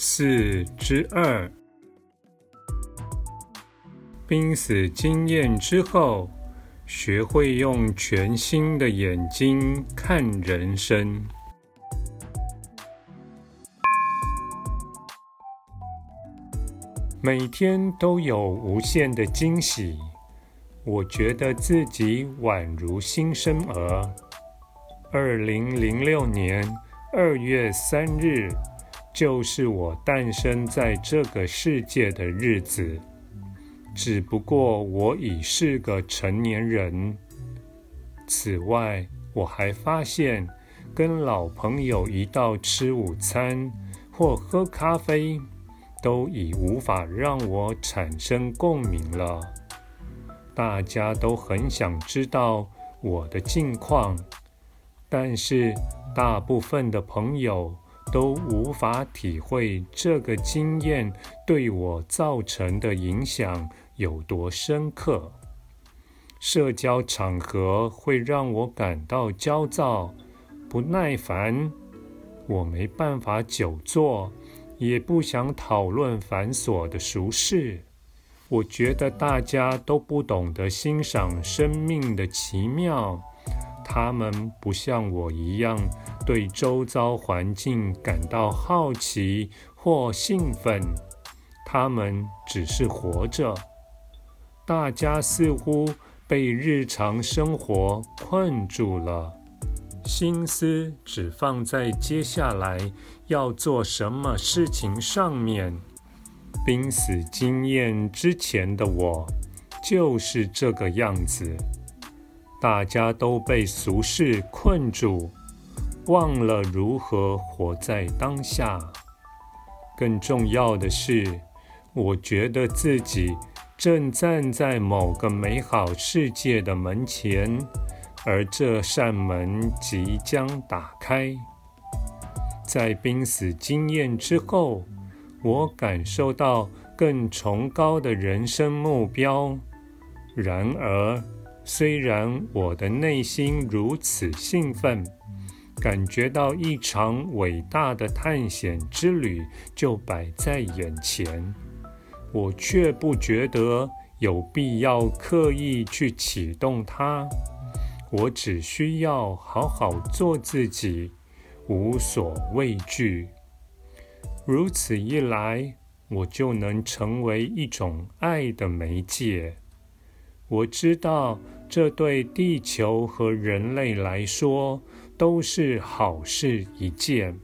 四之二，濒死经验之后，学会用全新的眼睛看人生。每天都有无限的惊喜，我觉得自己宛如新生儿。二零零六年二月三日。就是我诞生在这个世界的日子，只不过我已是个成年人。此外，我还发现，跟老朋友一道吃午餐或喝咖啡，都已无法让我产生共鸣了。大家都很想知道我的近况，但是大部分的朋友，都无法体会这个经验对我造成的影响有多深刻。社交场合会让我感到焦躁、不耐烦。我没办法久坐，也不想讨论繁琐的俗事。我觉得大家都不懂得欣赏生命的奇妙。他们不像我一样对周遭环境感到好奇或兴奋，他们只是活着。大家似乎被日常生活困住了，心思只放在接下来要做什么事情上面。濒死经验之前的我就是这个样子。大家都被俗事困住，忘了如何活在当下。更重要的是，我觉得自己正站在某个美好世界的门前，而这扇门即将打开。在濒死经验之后，我感受到更崇高的人生目标。然而，虽然我的内心如此兴奋，感觉到一场伟大的探险之旅就摆在眼前，我却不觉得有必要刻意去启动它。我只需要好好做自己，无所畏惧。如此一来，我就能成为一种爱的媒介。我知道。这对地球和人类来说都是好事一件，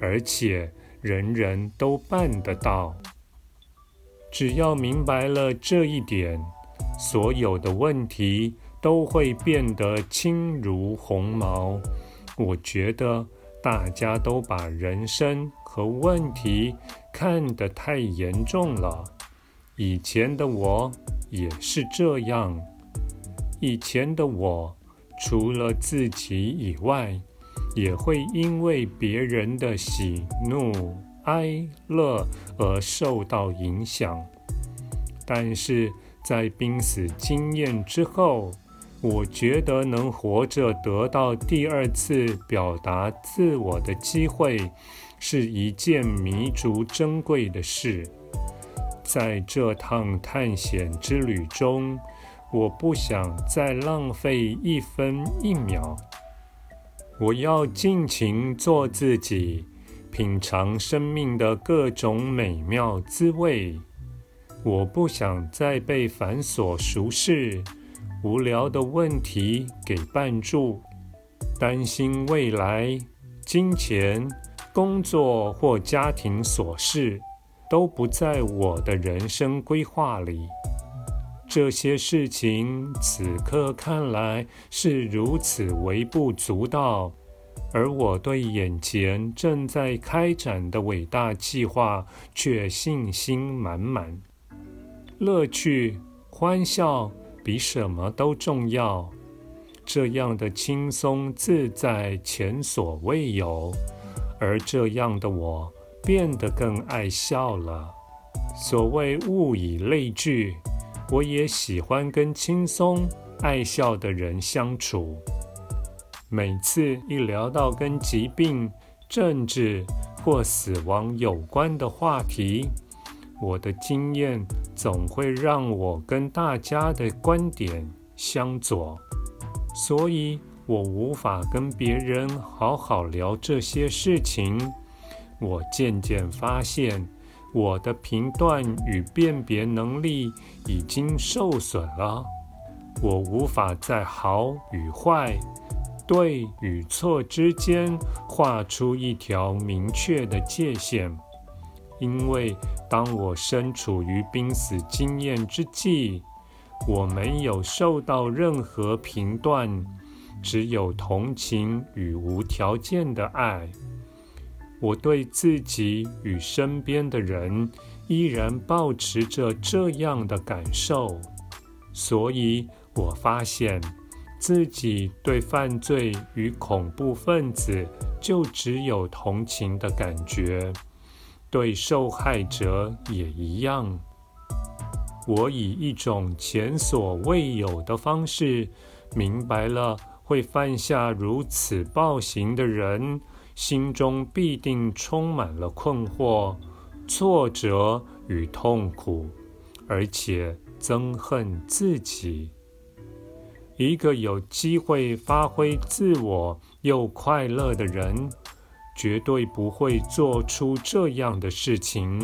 而且人人都办得到。只要明白了这一点，所有的问题都会变得轻如鸿毛。我觉得大家都把人生和问题看得太严重了。以前的我也是这样。以前的我，除了自己以外，也会因为别人的喜怒哀乐而受到影响。但是在濒死经验之后，我觉得能活着得到第二次表达自我的机会，是一件弥足珍贵的事。在这趟探险之旅中，我不想再浪费一分一秒，我要尽情做自己，品尝生命的各种美妙滋味。我不想再被繁琐俗事、无聊的问题给绊住，担心未来、金钱、工作或家庭琐事都不在我的人生规划里。这些事情此刻看来是如此微不足道，而我对眼前正在开展的伟大计划却信心满满。乐趣、欢笑比什么都重要。这样的轻松自在前所未有，而这样的我变得更爱笑了。所谓物以类聚，我也喜欢跟轻松爱笑的人相处。每次一聊到跟疾病、政治或死亡有关的话题，我的经验总会让我跟大家的观点相左。所以我无法跟别人好好聊这些事情。我渐渐发现，我的评断与辨别能力已经受损了。我无法在好与坏、对与错之间画出一条明确的界限，因为当我身处于濒死经验之际。我没有受到任何评断，只有同情与无条件的爱。我对自己与身边的人依然保持着这样的感受，所以我发现自己对犯罪与恐怖分子就只有同情的感觉，对受害者也一样。我以一种前所未有的方式，明白了会犯下如此暴行的人，心中必定充满了困惑、挫折与痛苦，而且憎恨自己。一个有机会发挥自我又快乐的人，绝对不会做出这样的事情。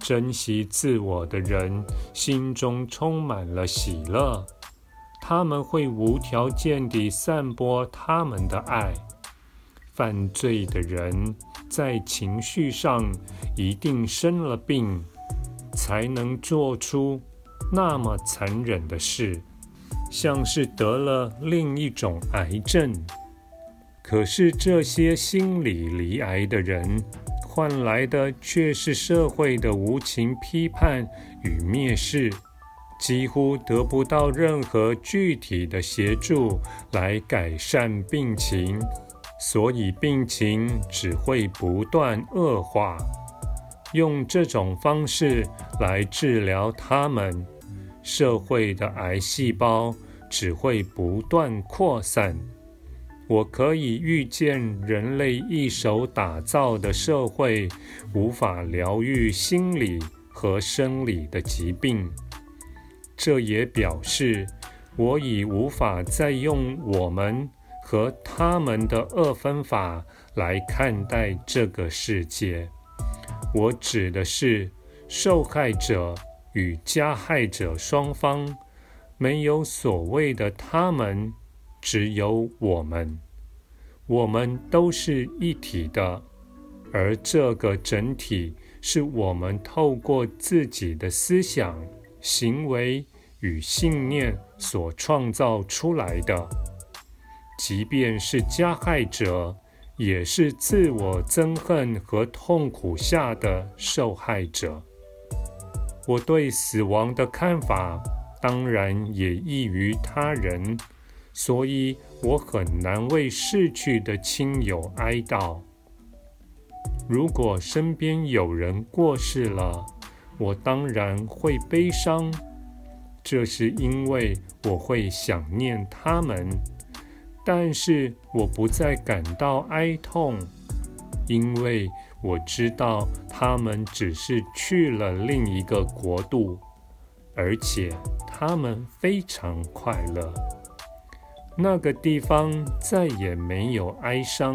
珍惜自我的人心中充满了喜乐，他们会无条件地散播他们的爱。犯罪的人在情绪上一定生了病，才能做出那么残忍的事，像是得了另一种癌症。可是这些心理离癌的人，换来的却是社会的无情批判与蔑视，几乎得不到任何具体的协助来改善病情，所以病情只会不断恶化。用这种方式来治疗他们，社会的癌细胞只会不断扩散。我可以预见，人类一手打造的社会无法疗愈心理和生理的疾病。这也表示，我已无法再用我们和他们的二分法来看待这个世界。我指的是受害者与加害者双方，没有所谓的他们。只有我们，我们都是一体的，而这个整体是我们透过自己的思想、行为与信念所创造出来的。即便是加害者，也是自我憎恨和痛苦下的受害者。我对死亡的看法，当然也异于他人。所以我很难为逝去的亲友哀悼。如果身边有人过世了，我当然会悲伤，这是因为我会想念他们。但是我不再感到哀痛，因为我知道他们只是去了另一个国度，而且他们非常快乐。那个地方再也没有哀伤。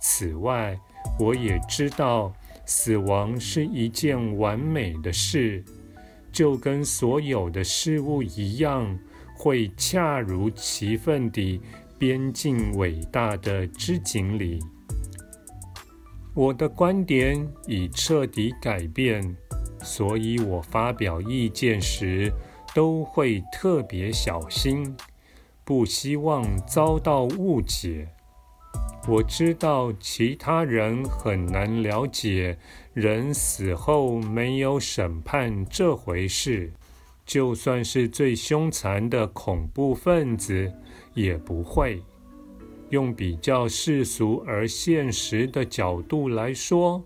此外，我也知道死亡是一件完美的事，就跟所有的事物一样，会恰如其分地编进伟大的织锦里。我的观点已彻底改变，所以我发表意见时都会特别小心。不希望遭到误解。我知道其他人很难了解人死后没有审判这回事，就算是最凶残的恐怖分子也不会。用比较世俗而现实的角度来说，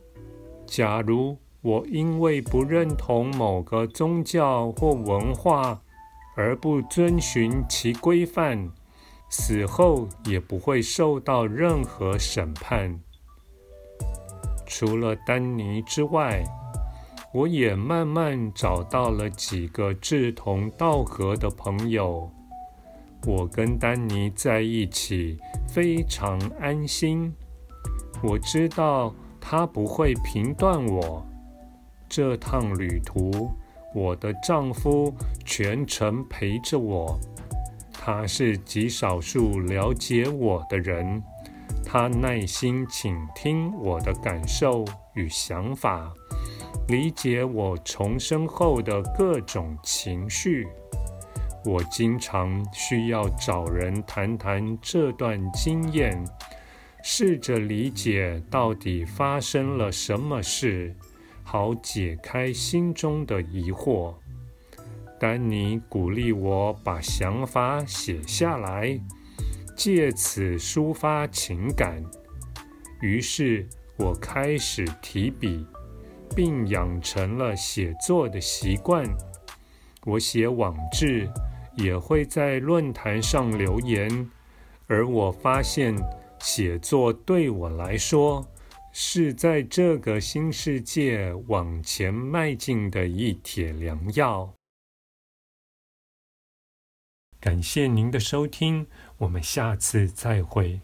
假如我因为不认同某个宗教或文化而不遵循其规范，死后也不会受到任何审判。除了丹尼之外，我也慢慢找到了几个志同道合的朋友。我跟丹尼在一起非常安心。我知道他不会评断我。这趟旅途，我的丈夫全程陪着我。他是极少数了解我的人，他耐心倾听我的感受与想法，理解我重生后的各种情绪。我经常需要找人谈谈这段经验，试着理解到底发生了什么事，好解开心中的疑惑。丹尼鼓励我把想法写下来，借此抒发情感。于是我开始提笔，并养成了写作的习惯。我写网志，也会在论坛上留言。而我发现，写作对我来说，是在这个新世界往前迈进的一帖良药。感谢您的收听，我们下次再会。